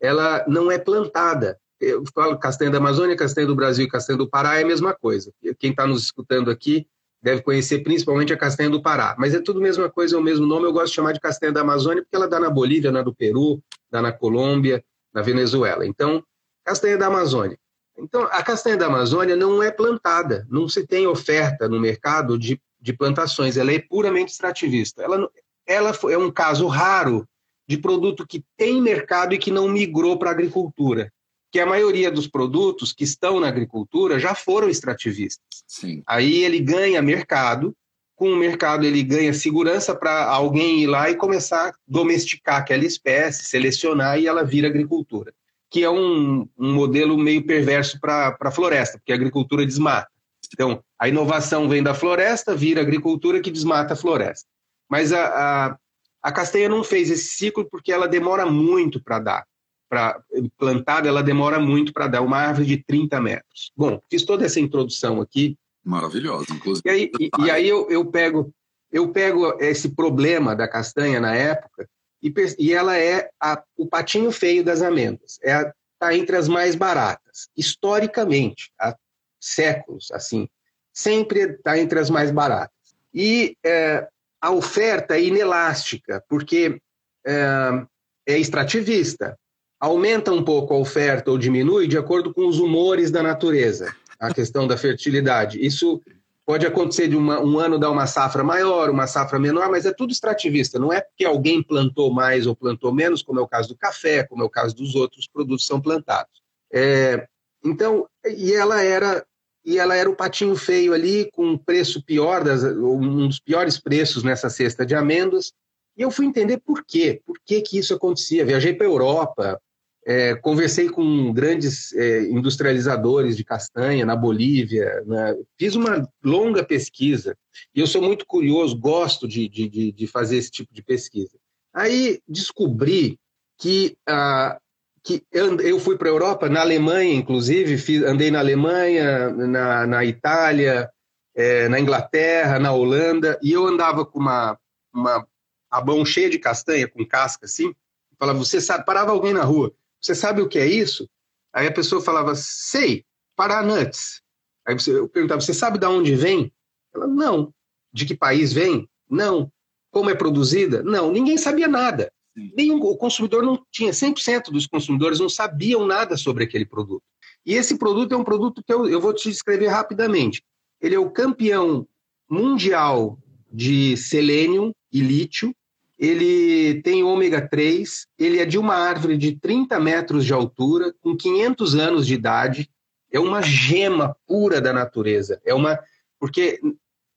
Ela não é plantada. Eu falo castanha da Amazônia, castanha do Brasil e castanha do Pará é a mesma coisa. Quem está nos escutando aqui deve conhecer principalmente a castanha do Pará. Mas é tudo a mesma coisa, é o mesmo nome. Eu gosto de chamar de castanha da Amazônia porque ela dá na Bolívia, na do Peru, dá na Colômbia, na Venezuela. Então, castanha da Amazônia. Então, a castanha da Amazônia não é plantada, não se tem oferta no mercado de, de plantações, ela é puramente extrativista. Ela, ela é um caso raro de produto que tem mercado e que não migrou para a agricultura que a maioria dos produtos que estão na agricultura já foram extrativistas. Sim. Aí ele ganha mercado, com o mercado ele ganha segurança para alguém ir lá e começar a domesticar aquela espécie, selecionar e ela vira agricultura, que é um, um modelo meio perverso para a floresta, porque a agricultura desmata. Então, a inovação vem da floresta, vira agricultura que desmata a floresta. Mas a, a, a castanha não fez esse ciclo porque ela demora muito para dar para plantada, ela demora muito para dar uma árvore de 30 metros. Bom, fiz toda essa introdução aqui. Maravilhosa, inclusive. E aí, e, e aí eu, eu, pego, eu pego esse problema da castanha na época e, e ela é a, o patinho feio das amêndoas. É a, está entre as mais baratas. Historicamente, há séculos, assim, sempre está entre as mais baratas. E é, a oferta é inelástica, porque é, é extrativista. Aumenta um pouco a oferta ou diminui de acordo com os humores da natureza, a questão da fertilidade. Isso pode acontecer de uma, um ano dar uma safra maior, uma safra menor, mas é tudo extrativista. Não é porque alguém plantou mais ou plantou menos, como é o caso do café, como é o caso dos outros produtos que são plantados. É, então, e ela era e ela era o patinho feio ali, com um preço pior, das, um dos piores preços nessa cesta de amêndoas. E eu fui entender por quê, por que, que isso acontecia. Viajei para a Europa, é, conversei com grandes é, industrializadores de castanha na Bolívia, né? fiz uma longa pesquisa. E eu sou muito curioso, gosto de, de, de fazer esse tipo de pesquisa. Aí descobri que ah, que eu fui para a Europa, na Alemanha, inclusive, andei na Alemanha, na, na Itália, é, na Inglaterra, na Holanda, e eu andava com uma, uma a mão cheia de castanha, com casca assim, falava, você sabe, parava alguém na rua, você sabe o que é isso? Aí a pessoa falava, sei, paranuts. Aí você, eu perguntava, você sabe de onde vem? Ela, não. De que país vem? Não. Como é produzida? Não. Ninguém sabia nada. Nenhum, o consumidor não tinha, 100% dos consumidores não sabiam nada sobre aquele produto. E esse produto é um produto que eu, eu vou te descrever rapidamente. Ele é o campeão mundial de selênio e lítio, ele tem ômega 3, ele é de uma árvore de 30 metros de altura, com 500 anos de idade, é uma gema pura da natureza. É uma porque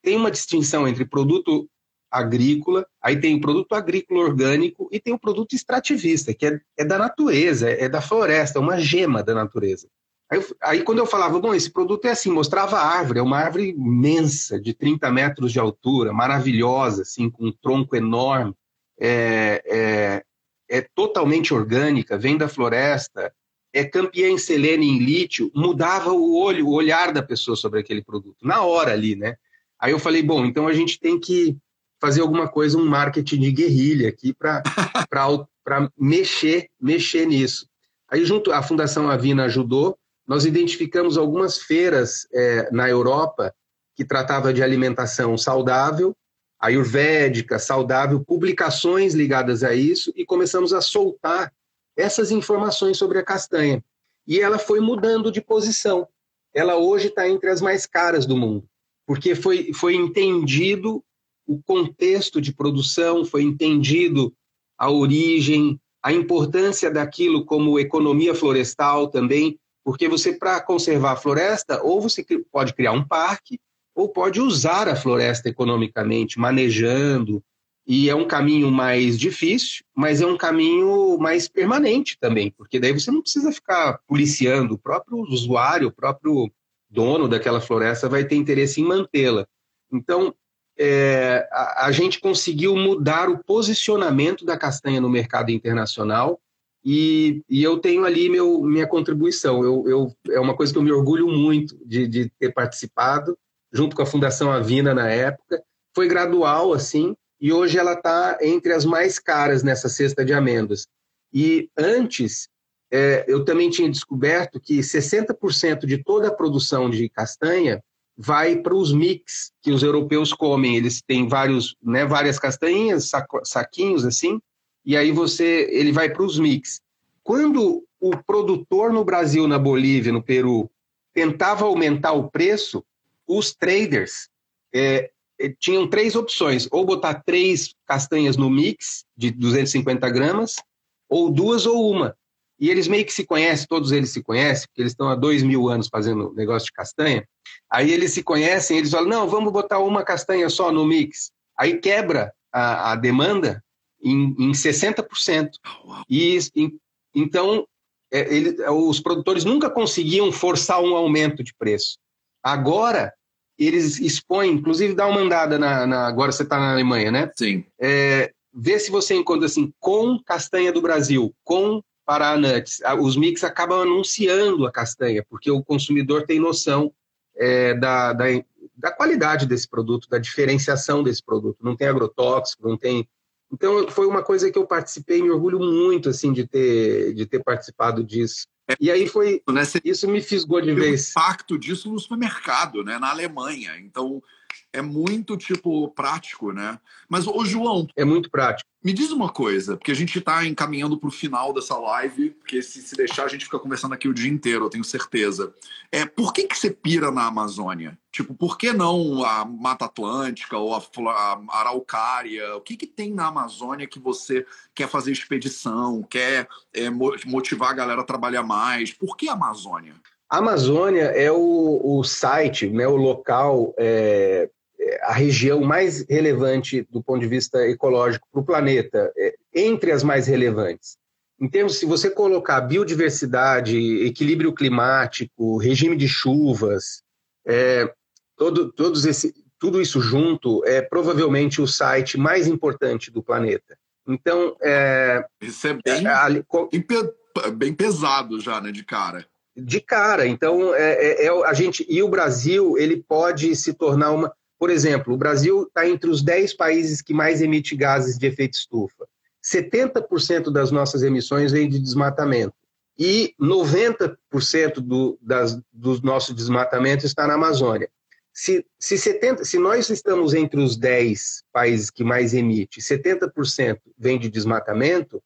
tem uma distinção entre produto agrícola, aí tem produto agrícola orgânico e tem o produto extrativista, que é, é da natureza, é, da floresta, é uma gema da natureza. Aí, aí, quando eu falava, bom, esse produto é assim, mostrava a árvore, é uma árvore imensa, de 30 metros de altura, maravilhosa, assim, com um tronco enorme, é, é, é totalmente orgânica, vem da floresta, é campeã em selênio e em lítio, mudava o olho, o olhar da pessoa sobre aquele produto, na hora ali, né? Aí eu falei, bom, então a gente tem que fazer alguma coisa, um marketing de guerrilha aqui para mexer, mexer nisso. Aí, junto a Fundação Avina ajudou, nós identificamos algumas feiras é, na Europa que tratava de alimentação saudável, ayurvédica, saudável, publicações ligadas a isso, e começamos a soltar essas informações sobre a castanha. E ela foi mudando de posição. Ela hoje está entre as mais caras do mundo, porque foi, foi entendido o contexto de produção, foi entendido a origem, a importância daquilo como economia florestal também, porque você, para conservar a floresta, ou você pode criar um parque, ou pode usar a floresta economicamente, manejando, e é um caminho mais difícil, mas é um caminho mais permanente também, porque daí você não precisa ficar policiando, o próprio usuário, o próprio dono daquela floresta vai ter interesse em mantê-la. Então, é, a, a, gente conseguiu mudar o posicionamento da castanha no mercado internacional e, e eu tenho ali meu, minha contribuição. Eu, eu, é uma coisa que eu me orgulho muito de, de ter participado, junto com a Fundação Avina na época. Foi gradual, assim, e hoje ela está entre as mais caras nessa cesta de amêndoas. E antes, é, eu também tinha descoberto que 60% de toda a produção de castanha vai para os mix que os europeus comem. Eles têm vários, né, várias castanhas, saquinhos assim, e aí você ele vai para os mix. Quando o produtor no Brasil, na Bolívia, no Peru, tentava aumentar o preço, os traders é, é tinham três opções: ou botar três castanhas no mix de 250 gramas, ou duas ou uma. E eles meio que se conhecem, todos eles se conhecem, porque eles estão há dois mil anos fazendo negócio de castanha. Aí eles se conhecem, eles falam, não, vamos botar uma castanha só no mix. Aí quebra a, a demanda em, em 60%. E em, então, é, ele, os produtores nunca conseguiam forçar um aumento de preço. Agora, eles expõem, inclusive dá uma andada na, na agora você está na Alemanha, né? Sim. É, vê se você encontra assim, com castanha do Brasil, com Paranuts. Os mix acabam anunciando a castanha, porque o consumidor tem noção é, da, da, da, qualidade desse produto, da diferenciação desse produto. Não tem agrotóxico, não tem. Então, foi uma coisa que eu participei me orgulho muito assim de ter, de ter participado disso. E aí foi. Né, isso me fisgou de vez. O impacto disso no supermercado, né? Na Alemanha. Então, é muito, tipo, prático, né? Mas, ô, João. É muito prático. Me diz uma coisa, porque a gente está encaminhando para o final dessa live, porque se, se deixar a gente fica conversando aqui o dia inteiro, eu tenho certeza. É, por que, que você pira na Amazônia? Tipo, por que não a Mata Atlântica ou a, a Araucária? O que, que tem na Amazônia que você quer fazer expedição, quer é, motivar a galera a trabalhar mais? Por que a Amazônia? A Amazônia é o, o site, né, o local é, a região mais relevante do ponto de vista ecológico para o planeta, é, entre as mais relevantes. Em termos, se você colocar biodiversidade, equilíbrio climático, regime de chuvas, é, todo, todos esse, tudo isso junto é provavelmente o site mais importante do planeta. Então, é, isso é bem, é, bem pesado já, né, de cara. De cara. Então, é, é, é, a gente e o Brasil ele pode se tornar uma por exemplo, o Brasil está entre os 10 países que mais emite gases de efeito estufa. 70% das nossas emissões vem de desmatamento. E 90% do, das, do nosso desmatamento está na Amazônia. Se, se, 70, se nós estamos entre os 10 países que mais emite, 70% vem de desmatamento,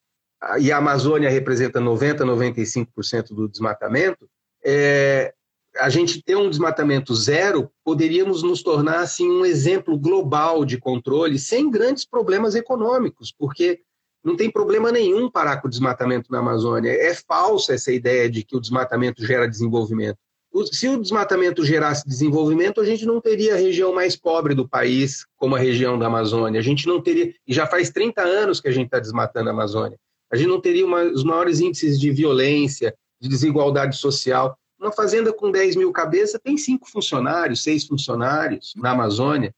e a Amazônia representa 90, 95% do desmatamento, é, a gente ter um desmatamento zero, poderíamos nos tornar assim um exemplo global de controle sem grandes problemas econômicos, porque não tem problema nenhum parar com o desmatamento na Amazônia. É falsa essa ideia de que o desmatamento gera desenvolvimento. Se o desmatamento gerasse desenvolvimento, a gente não teria a região mais pobre do país, como a região da Amazônia. A gente não teria, e já faz 30 anos que a gente está desmatando a Amazônia. A gente não teria uma, os maiores índices de violência, de desigualdade social. Uma fazenda com 10 mil cabeças tem cinco funcionários, seis funcionários na Amazônia.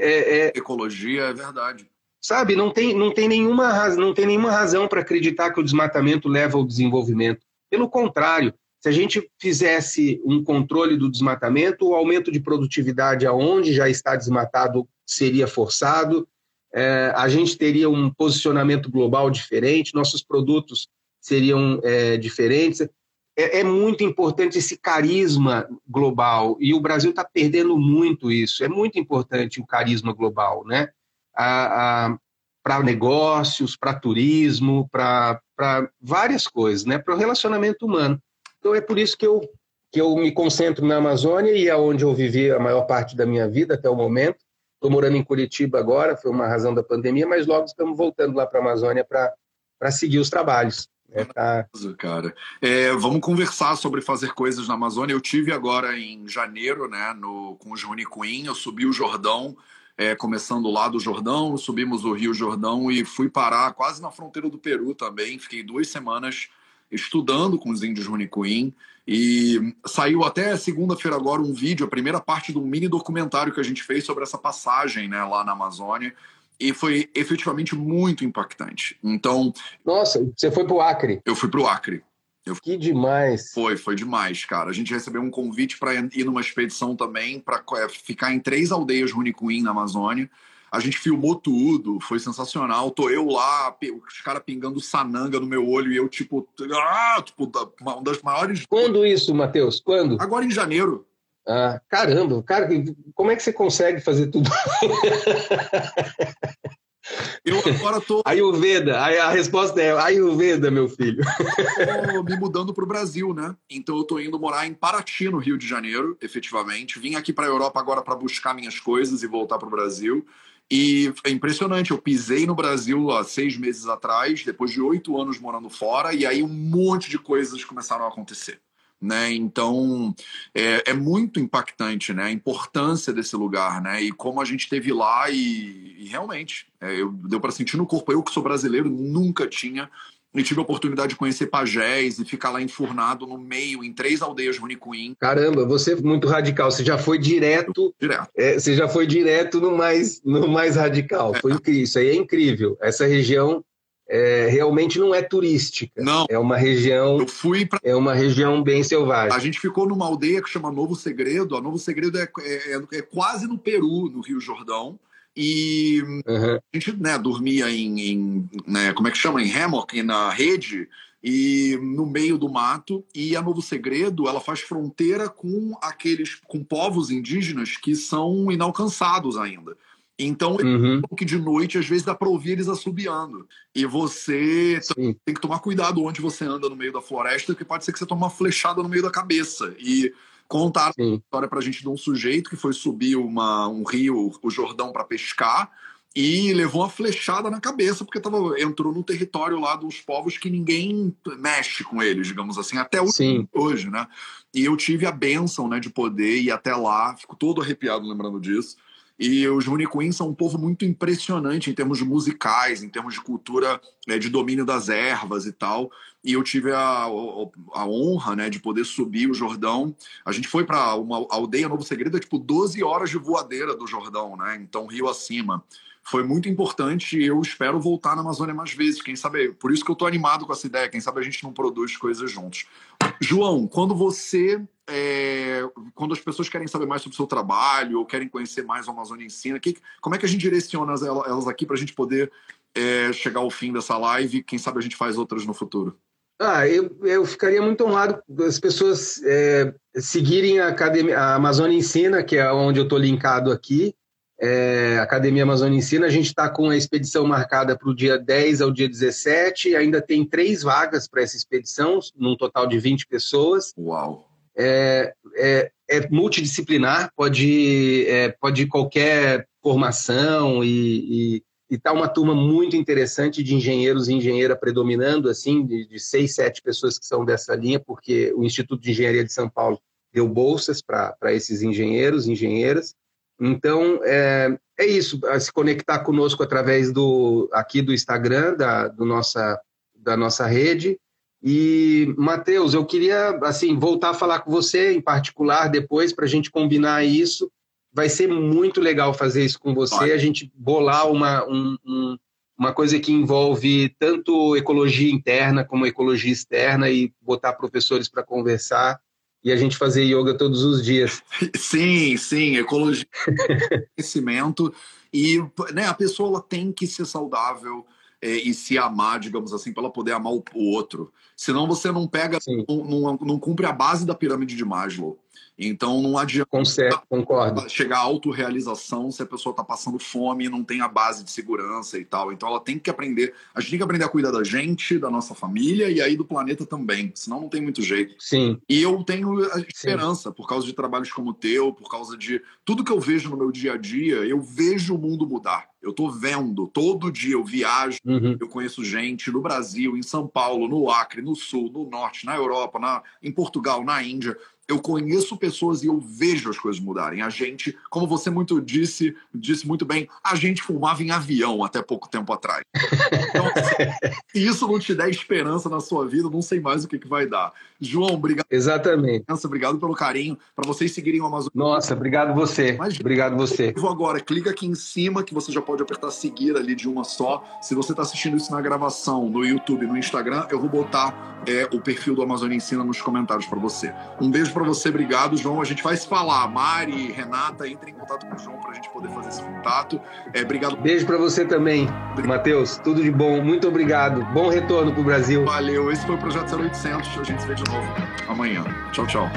É, é, Ecologia é verdade. Sabe, não tem, não tem nenhuma, não tem nenhuma razão para acreditar que o desmatamento leva ao desenvolvimento. Pelo contrário, se a gente fizesse um controle do desmatamento, o aumento de produtividade aonde já está desmatado seria forçado, é, a gente teria um posicionamento global diferente, nossos produtos seriam é, diferentes é, é, muito importante esse carisma global e o Brasil está perdendo muito isso. É muito importante o carisma global, né? para negócios, para turismo, para várias coisas, né? Para o relacionamento humano. Então é por isso que eu que eu me concentro na Amazônia e é onde eu vivi a maior parte da minha vida até o momento. Estou morando em Curitiba agora, foi uma razão da pandemia, mas logo estamos voltando lá para a Amazônia para seguir os trabalhos. É, tá. cara. É, vamos conversar sobre fazer coisas na Amazônia. Eu tive agora em janeiro, né, no, com o Juni Queen, eu subi o Jordão, é, começando lá do Jordão, subimos o Rio Jordão e fui parar quase na fronteira do Peru também. Fiquei duas semanas estudando com os índios Runicuim e saiu até segunda-feira agora um vídeo, a primeira parte de um mini documentário que a gente fez sobre essa passagem né, lá na Amazônia e foi efetivamente muito impactante. Então. Nossa, você foi pro Acre? Eu fui pro Acre. Eu... Que demais! Foi, foi demais, cara. A gente recebeu um convite para ir numa expedição também, para é, ficar em três aldeias Runicuim na Amazônia. A gente filmou tudo, foi sensacional. Tô eu lá, os caras pingando sananga no meu olho e eu, tipo, ah, tipo, uma das maiores. Quando isso, Matheus? Quando? Agora em janeiro. Ah, caramba, cara, como é que você consegue fazer tudo? Eu agora tô. Ayurveda, a resposta é Ayurveda, meu filho. Tô me mudando para o Brasil, né? Então eu tô indo morar em Paraty, no Rio de Janeiro, efetivamente. Vim aqui para a Europa agora para buscar minhas coisas e voltar para o Brasil. E é impressionante, eu pisei no Brasil há seis meses atrás, depois de oito anos morando fora, e aí um monte de coisas começaram a acontecer. Né? Então é, é, muito impactante né? a importância desse lugar né? e como a gente esteve lá e, e realmente é, eu, deu para sentir no corpo. Eu que sou brasileiro nunca tinha e tive a oportunidade de conhecer Pajés e ficar lá enfurnado no meio, em três aldeias Runicuim. Caramba, você é muito radical. Você já foi direto. Direto. É, você já foi direto no mais, no mais radical. É. Foi incrível. Isso aí é incrível. Essa região é, realmente não é turística. Não. É uma região. Eu fui pra... É uma região bem selvagem. A gente ficou numa aldeia que chama Novo Segredo. A Novo Segredo é, é, é quase no Peru, no Rio Jordão. E uhum. a gente né, dormia em, em né, como é que chama? Em hammock, na rede. e no meio do mato e a Novo Segredo ela faz fronteira com aqueles com povos indígenas que são inalcançados ainda. Então, uhum. que de noite, às vezes, dá para ouvir eles assobiando. E você Sim. tem que tomar cuidado onde você anda no meio da floresta, porque pode ser que você tome uma flechada no meio da cabeça. E contaram Sim. a história pra gente de um sujeito que foi subir uma, um rio, o Jordão, para pescar, e levou uma flechada na cabeça, porque tava, entrou no território lá dos povos que ninguém mexe com eles, digamos assim, até hoje, hoje né? E eu tive a benção né, de poder ir até lá, fico todo arrepiado lembrando disso e os Runicuins são um povo muito impressionante em termos musicais, em termos de cultura né, de domínio das ervas e tal. E eu tive a, a, honra né, de poder subir o Jordão. A gente foi para uma aldeia Novo Segredo, é tipo 12 horas de voadeira do Jordão, né? Então, rio acima foi muito importante e eu espero voltar na Amazônia mais vezes, quem sabe, por isso que eu estou animado com essa ideia, quem sabe a gente não produz coisas juntos. João, quando você, é, quando as pessoas querem saber mais sobre o seu trabalho ou querem conhecer mais o Amazônia Ensina, que, como é que a gente direciona elas aqui para a gente poder é, chegar ao fim dessa live quem sabe a gente faz outras no futuro? Ah, eu, eu ficaria muito honrado as pessoas é, seguirem a, Academia, a Amazônia Ensina, que é onde eu estou linkado aqui, é, Academia Amazônia Ensina. A gente está com a expedição marcada para o dia 10 ao dia 17, ainda tem três vagas para essa expedição, num total de 20 pessoas. Uau! É, é, é multidisciplinar, pode, é, pode qualquer formação e, está uma turma muito interessante de engenheiros e engenheira predominando, assim, de, de seis, sete pessoas que são dessa linha, porque o Instituto de Engenharia de São Paulo deu bolsas para esses engenheiros engenheiras. Então, é, é isso, se conectar conosco através do aqui do Instagram, da, do nossa, da nossa rede. E, Matheus, eu queria assim voltar a falar com você em particular depois para a gente combinar isso. Vai ser muito legal fazer isso com você, a gente bolar uma, um, um, uma coisa que envolve tanto ecologia interna como ecologia externa e botar professores para conversar e a gente fazer yoga todos os dias. Sim, sim, ecologia, conhecimento e né, a pessoa tem que ser saudável e se amar, digamos assim, para ela poder amar o, o outro. Senão você não pega, não, não, não cumpre a base da pirâmide de Maslow. Então não adianta concordo. chegar à autorrealização se a pessoa está passando fome e não tem a base de segurança e tal. Então ela tem que aprender. A gente tem que aprender a cuidar da gente, da nossa família e aí do planeta também. Senão não tem muito jeito. Sim. E eu tenho a esperança, Sim. por causa de trabalhos como o teu, por causa de tudo que eu vejo no meu dia a dia, eu vejo o mundo mudar. Eu tô vendo, todo dia eu viajo, uhum. eu conheço gente no Brasil, em São Paulo, no Acre, no Sul, no Norte, na Europa, na, em Portugal, na Índia eu conheço pessoas e eu vejo as coisas mudarem. A gente, como você muito disse, disse muito bem, a gente fumava em avião até pouco tempo atrás. Então, se isso não te der esperança na sua vida, não sei mais o que, que vai dar. João, obrigado. Exatamente. Obrigado pelo carinho. Para vocês seguirem o Amazon. Nossa, obrigado você. Imagina. Obrigado você. Vou agora, clica aqui em cima que você já pode apertar seguir ali de uma só. Se você está assistindo isso na gravação, no YouTube, no Instagram, eu vou botar é, o perfil do Amazônia Ensina nos comentários para você. Um beijo para você, obrigado, João. A gente vai se falar. Mari, Renata, entre em contato com o João para a gente poder fazer esse contato. É, obrigado. Beijo para você também, Matheus. Tudo de bom. Muito obrigado. Bom retorno para o Brasil. Valeu. Esse foi o Projeto 0800. A gente se vê de novo amanhã. Tchau, tchau.